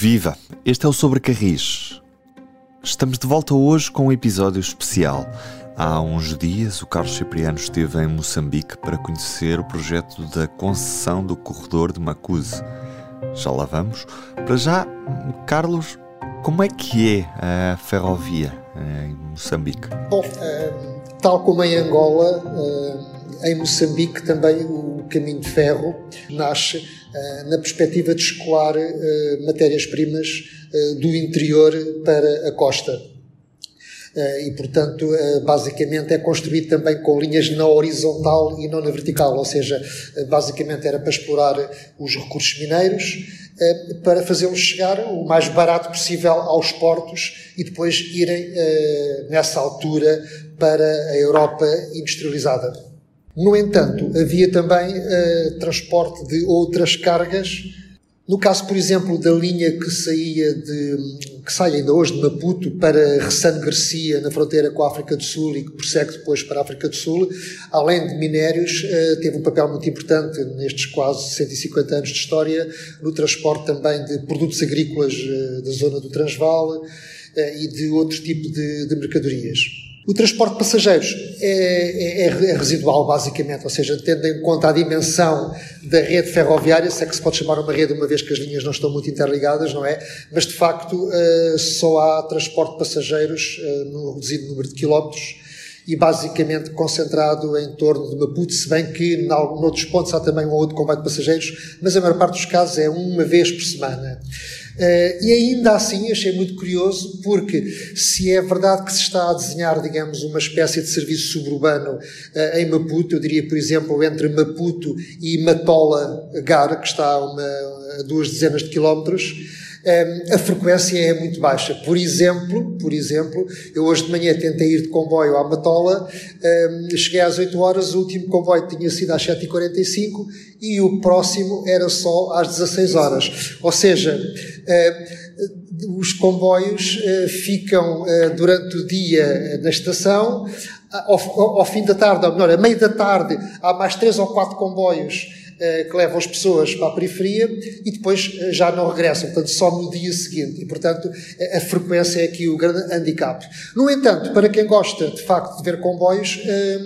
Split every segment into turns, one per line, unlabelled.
Viva! Este é o Sobre Carris. Estamos de volta hoje com um episódio especial. Há uns dias, o Carlos Cipriano esteve em Moçambique para conhecer o projeto da concessão do corredor de Macuse. Já lá vamos. Para já, Carlos, como é que é a ferrovia em Moçambique?
Bom, uh, tal como em Angola, uh, em Moçambique também o caminho de ferro nasce uh, na perspectiva de escoar matérias-primas do interior para a costa. E, portanto, basicamente é construído também com linhas na horizontal e não na vertical, ou seja, basicamente era para explorar os recursos mineiros, eh, para fazê-los chegar o mais barato possível aos portos e depois irem, eh, nessa altura, para a Europa industrializada. No entanto, havia também eh, transporte de outras cargas no caso, por exemplo, da linha que saía de, que sai ainda hoje de Maputo para Ressane Garcia, na fronteira com a África do Sul e que prossegue depois para a África do Sul, além de minérios, eh, teve um papel muito importante nestes quase 150 anos de história no transporte também de produtos agrícolas eh, da zona do Transvaal e de outro tipo de, de mercadorias. O transporte de passageiros é, é, é, residual, basicamente, ou seja, tendo em conta a dimensão da rede ferroviária, se é que se pode chamar uma rede, uma vez que as linhas não estão muito interligadas, não é? Mas, de facto, uh, só há transporte de passageiros uh, no reduzido número de quilómetros e basicamente concentrado em torno de Maputo, se bem que em outros pontos há também um outro comboio de passageiros, mas a maior parte dos casos é uma vez por semana. Uh, e ainda assim achei muito curioso, porque se é verdade que se está a desenhar, digamos, uma espécie de serviço suburbano uh, em Maputo, eu diria, por exemplo, entre Maputo e Matola Gar, que está a, uma, a duas dezenas de quilómetros, a frequência é muito baixa. Por exemplo, por exemplo, eu hoje de manhã tentei ir de comboio à Matola, cheguei às 8 horas, o último comboio tinha sido às 7h45 e o próximo era só às 16 horas. Ou seja, os comboios eh, ficam eh, durante o dia eh, na estação, ao, fim da tarde, ou melhor, a meio da tarde, há mais três ou quatro comboios que levam as pessoas para a periferia e depois eh, já não regressam, portanto, só no dia seguinte. E, portanto, a frequência é aqui o grande handicap. No entanto, para quem gosta, de facto, de ver comboios, eh,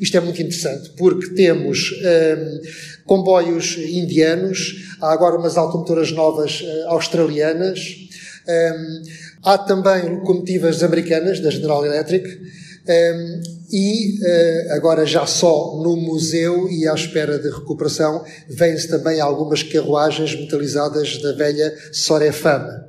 isto é muito interessante, porque temos comboios indianos, há agora umas automotoras novas australianas, há também locomotivas americanas, da General Electric, e uh, agora já só no museu e à espera de recuperação vêm-se também algumas carruagens metalizadas da velha Sorefama.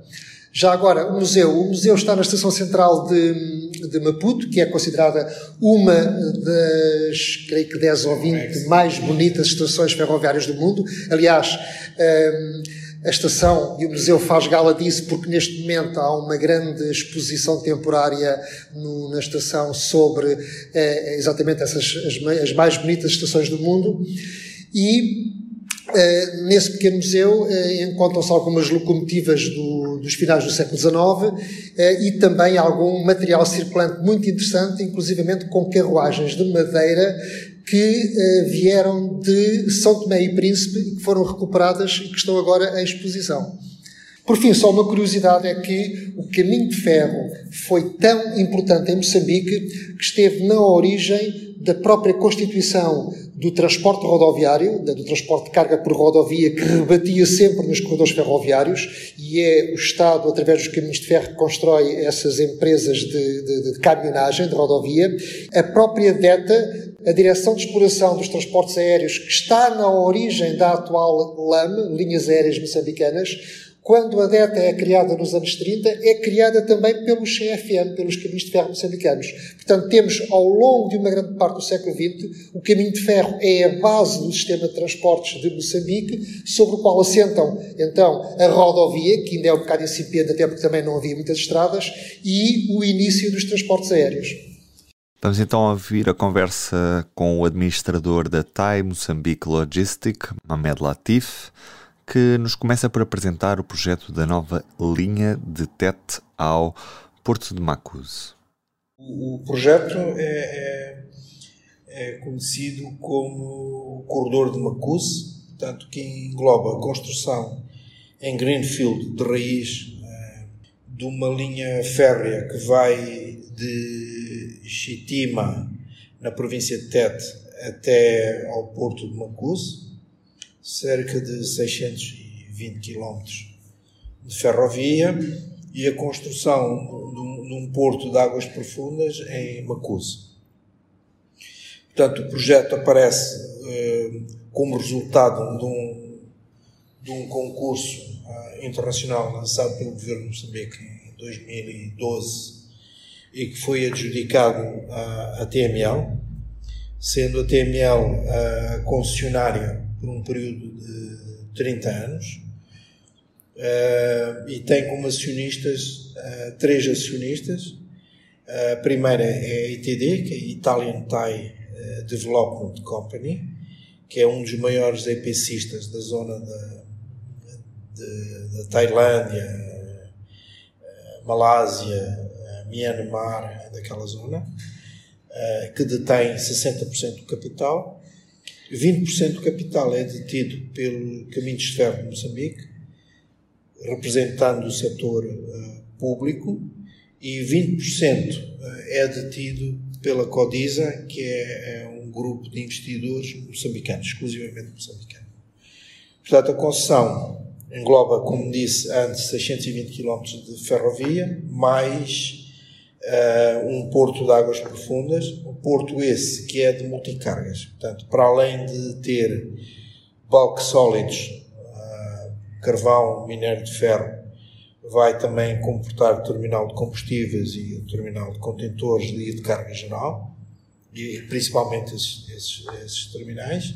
Já agora, o museu. O museu está na estação central de, de Maputo, que é considerada uma das, creio que 10 ou 20 mais bonitas estações ferroviárias do mundo. Aliás, um, a estação e o museu faz gala disso porque neste momento há uma grande exposição temporária no, na estação sobre eh, exatamente essas as, as, mais bonitas estações do mundo. E eh, nesse pequeno museu eh, encontram-se algumas locomotivas do, dos finais do século XIX e também algum material circulante muito interessante, inclusivamente com carruagens de madeira que uh, vieram de São Tomé e Príncipe e que foram recuperadas e que estão agora em exposição. Por fim, só uma curiosidade é que o caminho de ferro foi tão importante em Moçambique que esteve na origem da própria constituição do transporte rodoviário, do transporte de carga por rodovia, que rebatia sempre nos corredores ferroviários, e é o Estado, através dos caminhos de ferro, que constrói essas empresas de, de, de caminhonagem, de rodovia. A própria DETA, a Direção de Exploração dos Transportes Aéreos, que está na origem da atual LAM, Linhas Aéreas Moçambicanas, quando a DETA é criada nos anos 30, é criada também pelos CFM, pelos caminhos de ferro moçambicanos. Portanto, temos ao longo de uma grande parte do século XX, o caminho de ferro é a base do sistema de transportes de Moçambique, sobre o qual assentam, então, a rodovia, que ainda é um bocado incipiente, até porque também não havia muitas estradas, e o início dos transportes aéreos.
Vamos então ouvir a conversa com o administrador da TAI Moçambique Logistic, Mamed Latif, que nos começa por apresentar o projeto da nova linha de Tete ao Porto de Macuse.
O projeto é, é, é conhecido como o Corredor de Macuse, portanto, que engloba a construção em Greenfield de raiz de uma linha férrea que vai de Chitima, na província de Tete, até ao porto de Macuse, cerca de 620 km de ferrovia e a construção de um, de um porto de águas profundas em Macuse. Portanto, o projeto aparece eh, como resultado de um, de um concurso eh, internacional lançado pelo governo de Moçambique em 2012 e que foi adjudicado à, à TML, sendo a TML a concessionária por um período de 30 anos uh, e tem como acionistas uh, três acionistas. A primeira é a ITD, que é a Italian Thai Development Company, que é um dos maiores EPCistas da zona da, de, da Tailândia, Malásia, Myanmar, daquela zona, que detém 60% do capital. 20% do capital é detido pelo Caminhos de Ferro de Moçambique representando o setor uh, público, e 20% eh, é detido pela Codisa, que é, é um grupo de investidores moçambicanos, exclusivamente moçambicanos. Portanto, a concessão engloba, como disse antes, 620 km de ferrovia, mais uh, um porto de águas profundas, um porto esse que é de multicargas. Portanto, para além de ter bulk solids carvão, minério de ferro, vai também comportar terminal de combustíveis e terminal de contentores e de carga geral, e principalmente esses, esses, esses terminais.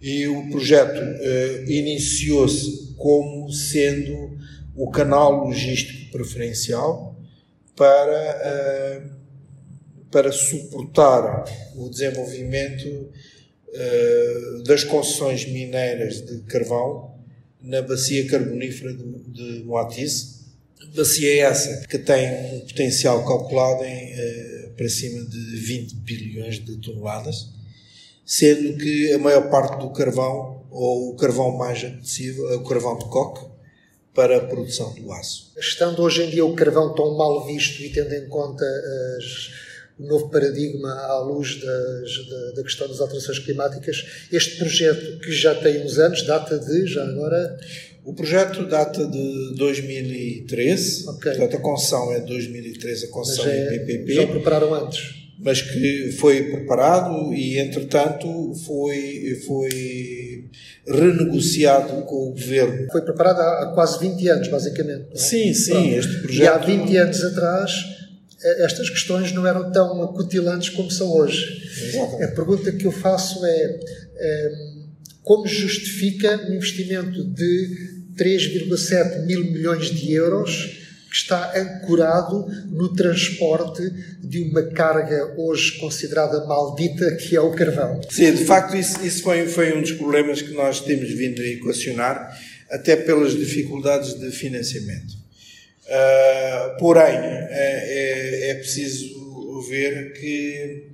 E o projeto uh, iniciou-se como sendo o canal logístico preferencial para, uh, para suportar o desenvolvimento uh, das concessões mineiras de carvão na bacia carbonífera de, de Moatize. Bacia essa que tem um potencial calculado em eh, para cima de 20 bilhões de toneladas, sendo que a maior parte do carvão, ou o carvão mais apetecível, é o carvão de coque, para a produção do aço.
Estando hoje em dia o carvão tão mal visto e tendo em conta as o novo paradigma à luz das, da, da, questão das alterações climáticas. Este projeto, que já tem uns anos, data de, já agora...
O projeto data de 2013, okay. portanto a concessão é de 2013, a concessão é, IPPP.
Já prepararam antes?
Mas que foi preparado e, entretanto, foi, foi renegociado com o governo.
Foi preparado há, quase 20 anos, basicamente.
É? Sim, sim, Pronto. este projeto...
E há 20 anos atrás eh, estas questões não eram tão acutilantes como são hoje. Exatamente. A pergunta que eu faço é, é como justifica um investimento de 3,7 mil milhões de euros que está ancorado no transporte de uma carga hoje considerada maldita, que é o carvão.
Sim, de facto, isso, isso foi, foi um dos problemas que nós temos vindo a equacionar, até pelas dificuldades de financiamento. Uh, porém, é, é, é, preciso ver que,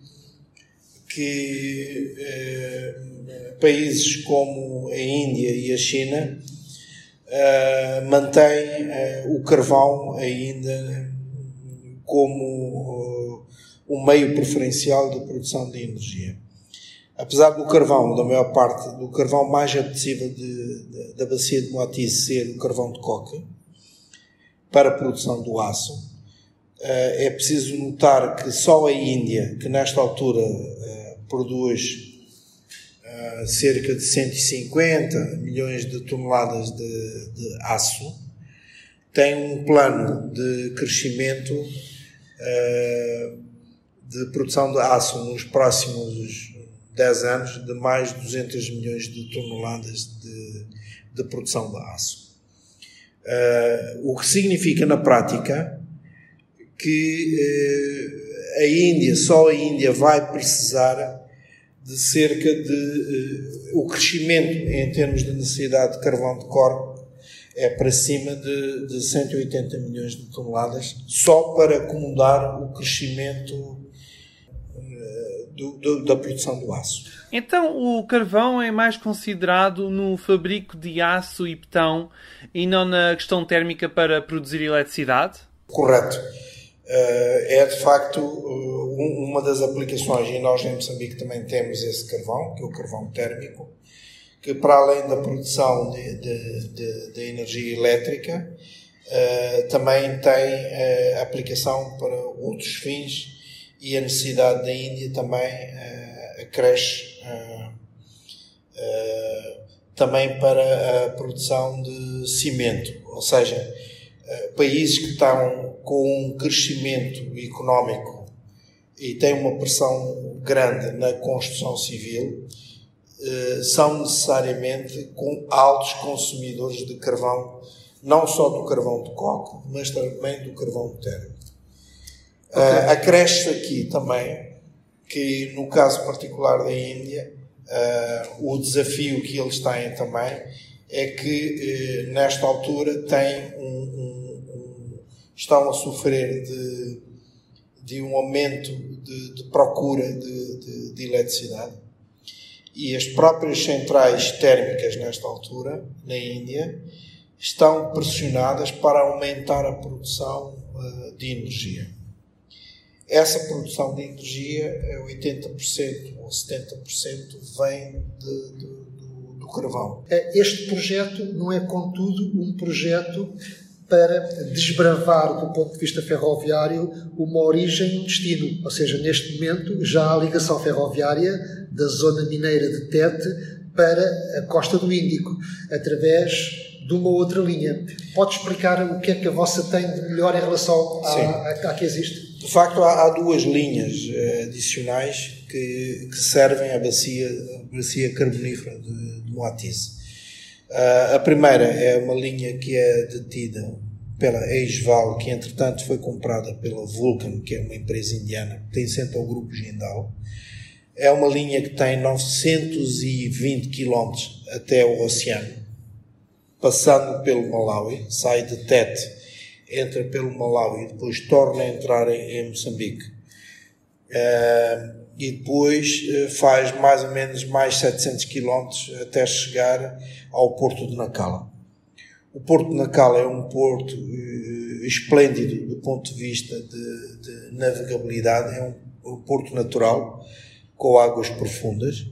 que uh, países como a Índia e a China uh, mantêm o carvão ainda como um meio preferencial de produção de energia. Apesar do carvão, da maior parte, do carvão mais apetecível de, de, da bacia de Moatize ser o carvão de coca, para a produção do aço. Eh, é preciso notar que só a Índia, que nesta altura eh, produz eh, cerca de 150 milhões de toneladas de, de aço, tem um plano de crescimento de produção de aço nos próximos 10 anos de mais de 200 milhões de toneladas de, de produção de aço. Uh, o que significa na prática que uh, a Índia, só a Índia vai precisar de cerca de. Uh, o crescimento em termos de necessidade de carvão de corpo é para cima de, de 180 milhões de toneladas, só para acomodar o crescimento do, do, da produção do aço.
Então o carvão é mais considerado no fabrico de aço e betão e não na questão térmica para produzir eletricidade?
Correto. Eh, é de facto eh, uma das aplicações, e nós em Moçambique também temos esse carvão, que é o carvão térmico, que para além da produção de, de, de, de energia elétrica, uh, também tem uh, aplicação para outros fins e a necessidade da Índia também uh, acresce também para a produção de cimento, ou seja, países que estão com um crescimento económico e têm uma pressão grande na construção civil, eh, são necessariamente com altos consumidores de carvão, não só do carvão de coque, mas também do carvão térmico. Okay. Uh, acresce aqui também que, no caso particular da Índia, uh, o desafio que eles têm também é que, uh, nesta altura, têm um, um, um, estão a sofrer de, de um aumento de, de procura de, de, de eletricidade e as próprias centrais térmicas nesta altura, na Índia, estão pressionadas para aumentar a produção uh, de energia. Essa produção de energia, 80% ou 70% vem de, de, do, do carvão.
É, este projeto não é, contudo, um projeto para desbravar, do ponto de vista ferroviário, uma origem e um destino. Ou seja, neste momento já há ligação ferroviária da zona mineira de Tete para a costa do Índico, através de uma outra linha. Pode explicar o que é que a vossa tem de melhor em relação à, à, à que existe?
De facto, há, há duas linhas uh, adicionais que, que, servem à bacia, à bacia carbonífera de, de Moatize. Uh, a primeira é uma linha que é detida pela Eisval, que entretanto foi comprada pela Vulcan, que é uma empresa indiana, que tem centro ao grupo Jindal. É uma linha que tem 920 km até o oceano, passando pelo Malawi, sai de Tete, entra pelo Malawi e depois torna a entrar em, em Moçambique. Uh, e depois uh, faz mais ou menos mais 700 km até chegar ao Porto de Nacala. O Porto de Nacala é um porto uh, esplêndido do ponto de vista de, de navegabilidade, é um, um porto natural com águas profundas.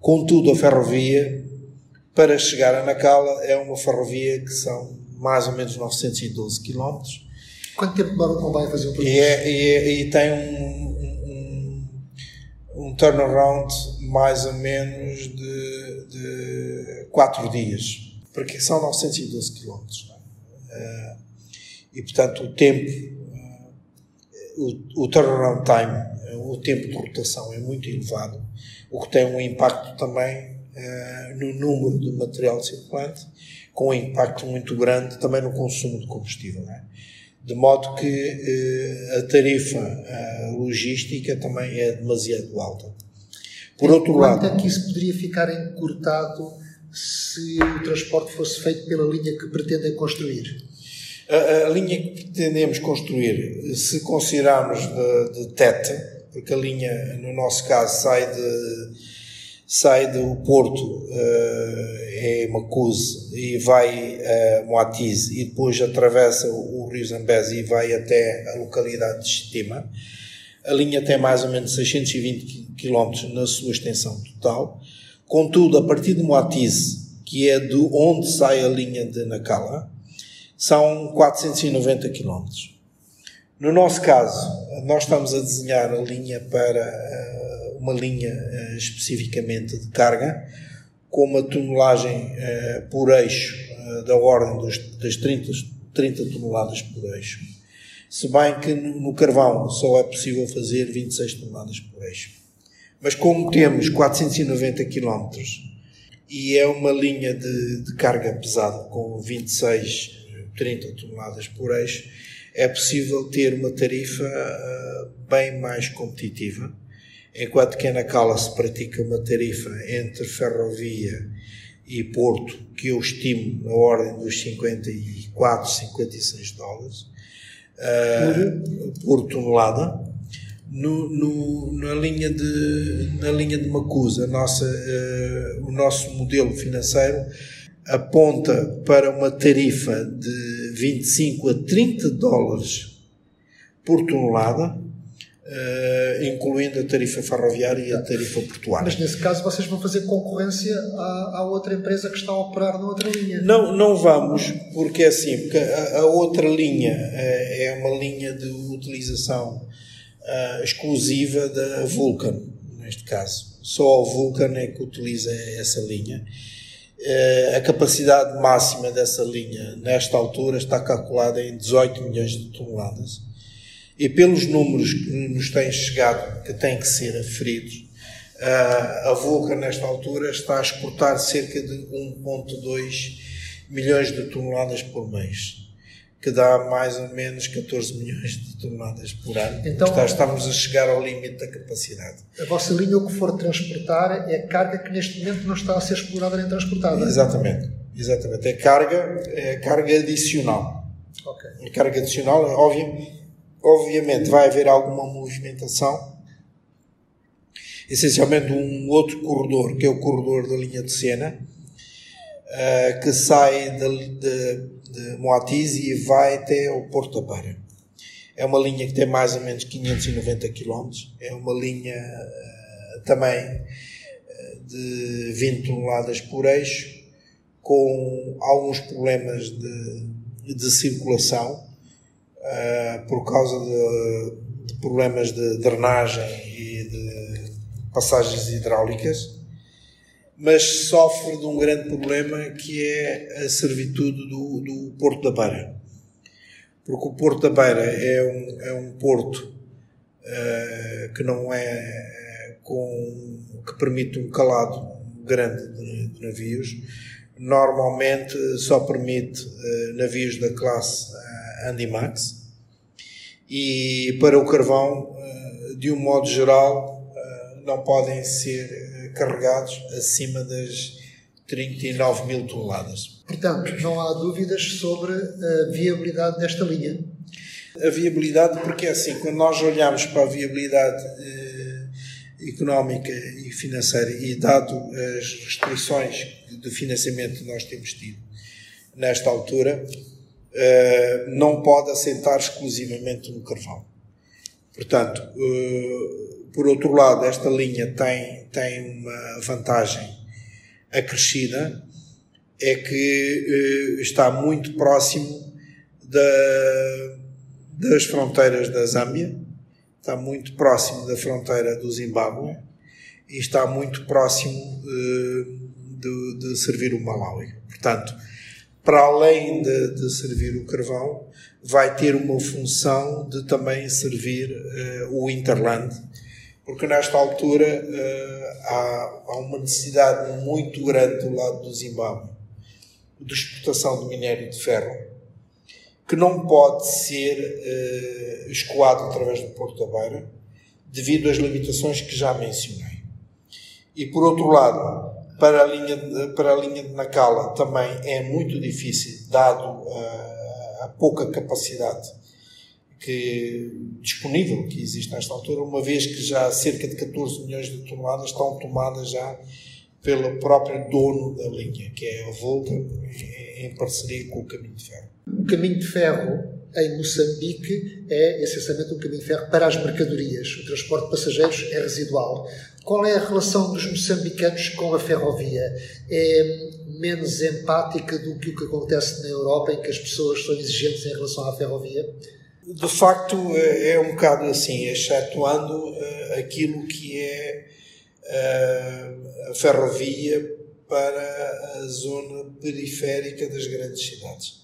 Contudo, a ferrovia, para chegar a Nacala, é uma ferrovia que são mais ou menos 912 km.
Quanto tempo demora o comboio a fazer o percurso?
E, é, e, é, e, tem um, um, turnaround mais ou menos de, de 4 dias, porque são 912 km. É? e, portanto, o tempo, uh, o, o turnaround time o tempo de rotação é muito elevado, o que tem um impacto também no número de material circulante, com um impacto muito grande também no consumo de combustível. É? De modo que uh, a tarifa uh, logística também é demasiado alta.
Por outro Quanto lado. Quanto é que isso poderia ficar encurtado se o transporte fosse feito pela linha que pretendem construir?
A, a, linha que pretendemos construir, se considerarmos de, de Tete, porque a linha, no nosso caso, sai, de, sai do Porto, uh, é Macuse, e vai a Moatize, e depois atravessa o rio Zambeze e vai até a localidade de Estima. A linha tem mais ou menos 620 km na sua extensão total. Contudo, a partir de Moatize, que é de onde sai a linha de Nacala, são 490 km. No nosso caso, nós estamos a desenhar a linha para uh, uma linha uh, especificamente de carga, com uma tonelagem uh, por eixo da ordem dos, das 30, 30 toneladas por eixo. Se bem que no, carvão só é possível fazer 26 toneladas por eixo. Mas como temos 490 km e é uma linha de, de carga pesada com 26, 30 toneladas por eixo, é possível ter uma tarifa uh, bem mais competitiva, enquanto que na Cala se pratica uma tarifa entre ferrovia e porto que eu estimo na ordem dos 54, 56 dólares uh, por tonelada. No, no, na, linha de, na linha de Macusa, nossa, uh, o nosso modelo financeiro aponta para uma tarifa de 25 a 30 dólares por tonelada, Uh, incluindo a tarifa ferroviária e a tarifa portuária.
Mas nesse caso vocês vão fazer concorrência à, à, outra empresa que está a operar na outra linha?
Não, não vamos, porque é assim, porque a, a outra linha uh, é uma linha de utilização uh, exclusiva da Vulcan, neste caso. Só a Vulcan é que utiliza essa linha. a capacidade máxima dessa linha, nesta altura, está calculada em 18 milhões de toneladas e pelos números que nos têm chegado, que têm que ser aferidos, a Vulcan, nesta altura, está a exportar cerca de 1,2 milhões de toneladas por mês, que dá mais ou menos 14 milhões de toneladas por ano. Então, estamos a chegar ao limite da capacidade.
A vossa linha, o que for transportar, é carga que neste momento não está a ser explorada nem transportada.
Exatamente. Exatamente. É carga, é carga adicional. Okay. A carga adicional, é óbvio, obviamente vai haver alguma movimentação, essencialmente um outro corredor, que é o corredor da linha de Sena, uh, que sai de, de, de Moatiz e vai até o Porto da. É uma linha que tem mais ou menos 590 km, é uma linha uh, também uh, de 20 toneladas por eixo, com alguns problemas de, de circulação, uh, por causa de, de, problemas de drenagem e de passagens hidráulicas, mas sofre de um grande problema que é a servitude do, do Porto da Beira. Porque o Porto da Beira é um, é um porto uh, que não é com que permite um calado grande de, de navios. Normalmente só permite uh, navios da classe Andimax e para o carvão, eh, de um modo geral, eh, não podem ser eh, carregados acima das 39 mil toneladas.
Portanto, não há dúvidas sobre a viabilidade desta linha.
A viabilidade, porque é assim, quando nós olhamos para a viabilidade eh, económica e financeira e dado as restrições de financiamento que nós temos tido nesta altura, uh, não pode assentar exclusivamente no carvão. Portanto, uh, por outro lado, esta linha tem, tem uma vantagem acrescida, é que uh, está muito próximo da, das fronteiras da Zâmbia, está muito próximo da fronteira do Zimbábue e está muito próximo de, de servir o Malawi. Portanto, para além de, de, servir o carvão, vai ter uma função de também servir uh, o Interland, porque nesta altura uh, há, há, uma necessidade muito grande do lado do Zimbábue de exportação de minério de ferro, que não pode ser uh, escoado através do Porto da Beira, devido às limitações que já mencionei. E por outro lado, para a linha de, para a linha de Nacala também é muito difícil, dado a, a pouca capacidade que, disponível que existe nesta altura, uma vez que já cerca de 14 milhões de toneladas estão tomadas já pelo próprio dono da linha, que é a Volta, em parceria com o Caminho de Ferro.
O Caminho de Ferro em Moçambique é essencialmente um caminho de ferro para as mercadorias. O transporte de passageiros é residual. Qual é a relação dos moçambicanos com a ferrovia? É menos empática do que o que acontece na Europa, em que as pessoas são exigentes em relação à ferrovia?
De facto, é um bocado assim, excetuando uh, aquilo que é uh, a ferrovia para a zona periférica das grandes cidades.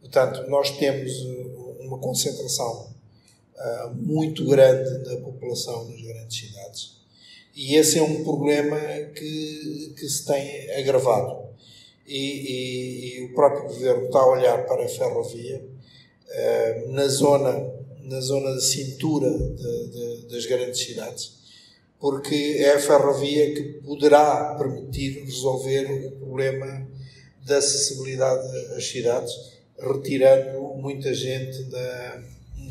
Portanto, nós temos eh, uma concentração muito grande da população nas grandes cidades e esse é um problema que, que se tem agravado. E, e, e o próprio governo está a olhar para a ferrovia uh, na zona na zona de cintura de, de, das grandes cidades, porque é a ferrovia que poderá permitir resolver o problema da acessibilidade às cidades, retirando muita gente da,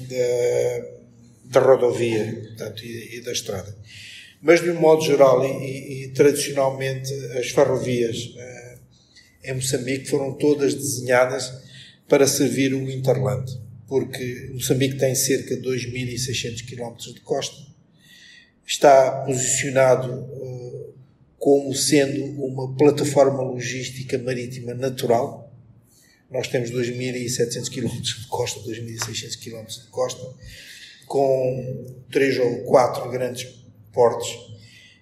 da da rodovia portanto, e, e, da estrada. Mas, de um modo geral e, e, e tradicionalmente, as ferrovias uh, em Moçambique foram todas desenhadas para servir o Interland, porque Moçambique tem cerca de 2.600 km de costa, está posicionado uh, como sendo uma plataforma logística marítima natural. Nós temos 2.700 km de costa, 2.600 km de costa, com três ou quatro grandes portos,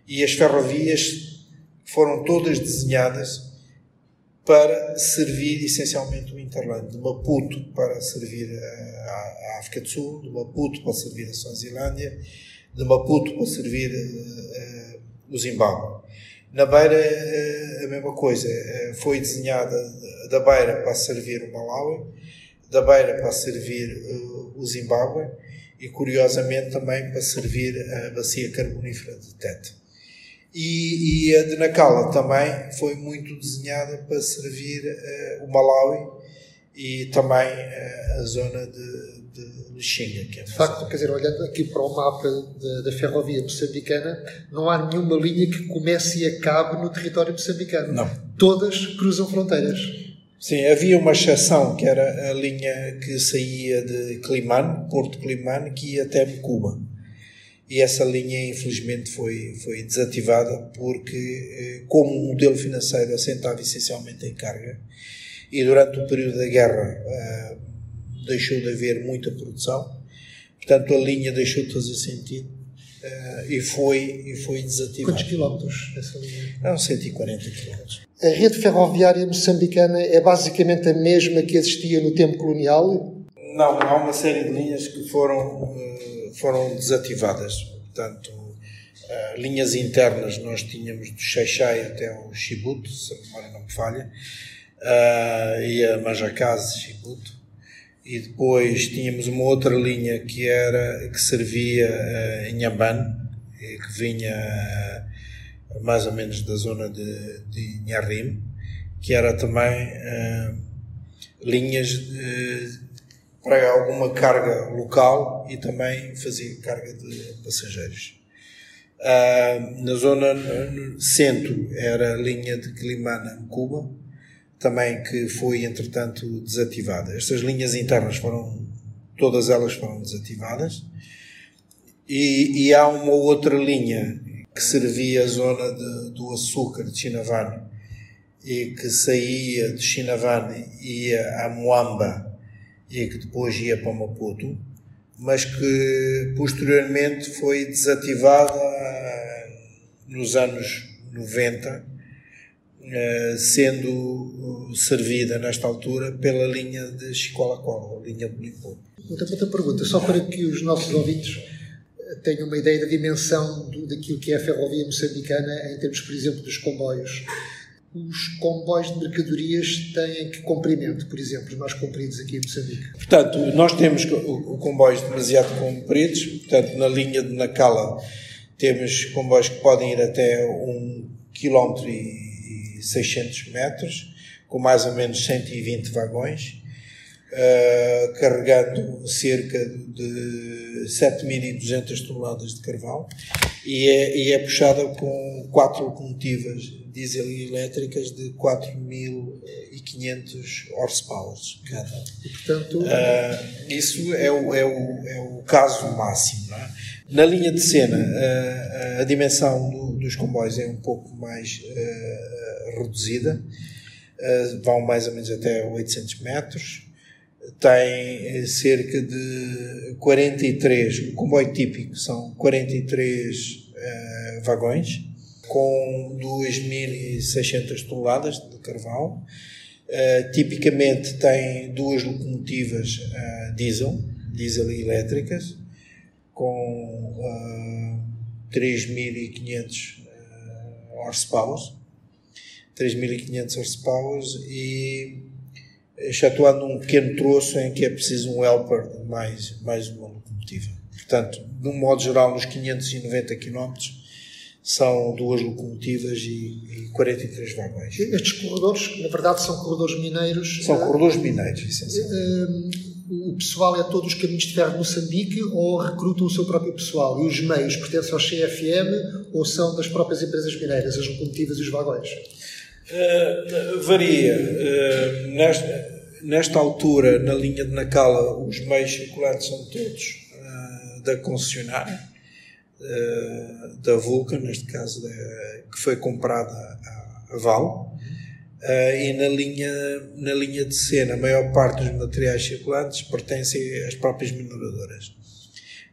e as ferrovias foram todas desenhadas para servir essencialmente o Interland, de Maputo para servir a, África do Sul, de Maputo para servir a Suazilândia, de Maputo para servir uh, o Zimbábue. Na Beira, uh, a mesma coisa, foi desenhada da Beira para servir o Malawi, da Beira para servir o Zimbábue e, curiosamente, também para servir a bacia carbonífera de Tete. E, e, a de Nacala também foi muito desenhada para servir o Malawi e também a zona de, de Lixinga. Que é
de facto, quer dizer, olhando aqui para o mapa da ferrovia moçambicana, não há nenhuma linha que comece e acabe no território moçambicano.
Não.
Todas cruzam fronteiras.
Sim, havia uma exceção que era a linha que saía de Climane, Porto Climane, que ia até Cuba. E essa linha, infelizmente, foi, foi desativada porque, eh, como o modelo financeiro assentava essencialmente em carga, e durante o período da guerra uh, deixou de haver muita produção, portanto a linha deixou de fazer sentido uh, e, foi, e foi desativada.
Quantos quilómetros essa linha?
Eram 140 quilómetros.
A rede ferroviária moçambicana é basicamente a mesma que existia no tempo colonial?
Não, há uma série de linhas que foram, uh, foram desativadas. Portanto, uh, linhas internas nós tínhamos do Xaixai até o Chibuto, se a memória não me falha, uh, e a Majacase, Chibuto e depois tínhamos uma outra linha que era que servia em Amban que vinha mais ou menos da zona de, de que era também uh, linhas de, para alguma carga local e também fazia carga de passageiros na zona centro era a linha de Climana Cuba também que foi entretanto desativada. Estas linhas internas foram, todas elas foram desativadas e, e há uma outra linha que servia a zona de, do açúcar de Chinavane e que saía de Chinavane e ia a Moamba e que depois ia para Maputo, mas que posteriormente foi desativada nos anos 90 eh, sendo uh, servida nesta altura pela linha de Chicola-Cola, a linha de Limpopo.
Outra, outra pergunta, só para que os nossos ouvintes tenham uma ideia da dimensão do, daquilo que é a ferrovia moçambicana em termos, por exemplo, dos comboios. Os comboios de mercadorias têm que comprimento, por exemplo, os mais compridos aqui em Moçambique?
Portanto, nós temos comboios demasiado compridos, portanto, na linha de Nacala temos comboios que podem ir até um quilómetro e 600 metros, com mais ou menos 120 vagões, uh, carregando cerca de 7.200 toneladas de carvão e é, e é puxada com quatro locomotivas diesel e elétricas de 4.500 horsepower cada.
E, portanto,
uh, isso é o, é, o, é o caso máximo. É? Na linha de cena, uh, a dimensão do, dos comboios é um pouco mais uh, reduzida, vão mais ou menos até 800 metros, tem eh, cerca de 43, o comboio típico são 43 uh, eh, vagões, com 2.600 toneladas de carvão. Uh, tipicamente tem duas locomotivas uh, diesel, diesel elétricas, com uh, 3.500 uh, horsepower 3.500 horsepower e excetuando um pequeno troço em que é preciso um helper mais, mais uma locomotiva. Portanto, de um modo geral, nos 590 km são duas locomotivas e, e 43 vagões.
Estes corredores, na verdade, são corredores mineiros.
São corredores mineiros, essencialmente.
Uh, o pessoal é todos os caminhos de ferro de Moçambique ou recrutam o seu próprio pessoal? E os meios pertencem ao CFM ou são das próprias empresas mineiras, as locomotivas e os vagões?
Uh, varia. Uh, nesta, nesta, altura, na linha de Nacala, os meios circulantes são todos uh, da concessionária, da Vulcan, neste caso, que foi comprada a, a Val. e na linha, na linha de cena, a maior parte dos materiais circulantes pertencem às próprias mineradoras.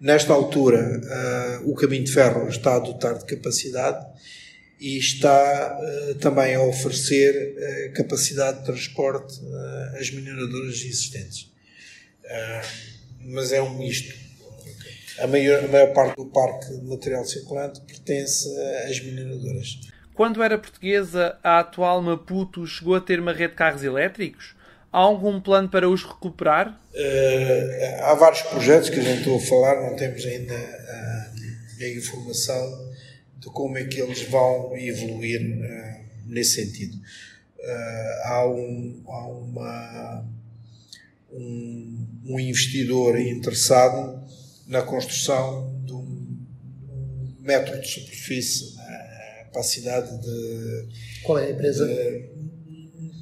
Nesta altura, o caminho de ferro está a dotar de capacidade e está uh, também a oferecer uh, capacidade de transporte uh, às mineradoras existentes. mas é um misto. A maior, a maior parte do parque de material circulante pertence às mineradoras.
Quando era portuguesa, a atual Maputo chegou a ter uma rede de carros elétricos? Há algum plano para os recuperar?
há vários projetos que a gente estou a falar, não temos ainda a informação de como é que eles vão evoluir uh, nesse sentido. Uh, há um, há uma, um, um, investidor interessado na construção de um, um metro de superfície uh, para a cidade de.
Qual é a empresa? De,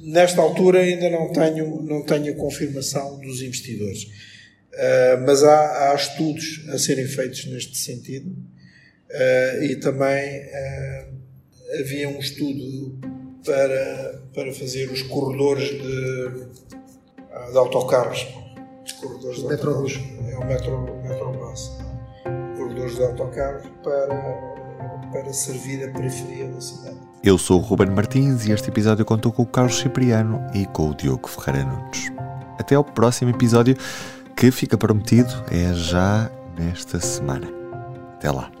nesta altura ainda não tenho, não tenho a confirmação dos investidores. Uh, mas há, há, estudos a serem feitos neste sentido Uh, e também uh, havia um estudo para, para fazer os corredores de, de autocarros. Os corredores
de Metrobus.
É o metro, Metrobus. Corredores de autocarros para, para servir a periferia da cidade.
Eu sou o Ruben Martins e este episódio contou com o Carlos Cipriano e com o Diogo Ferreira Nunes. Até ao próximo episódio, que fica prometido é já nesta semana. Até lá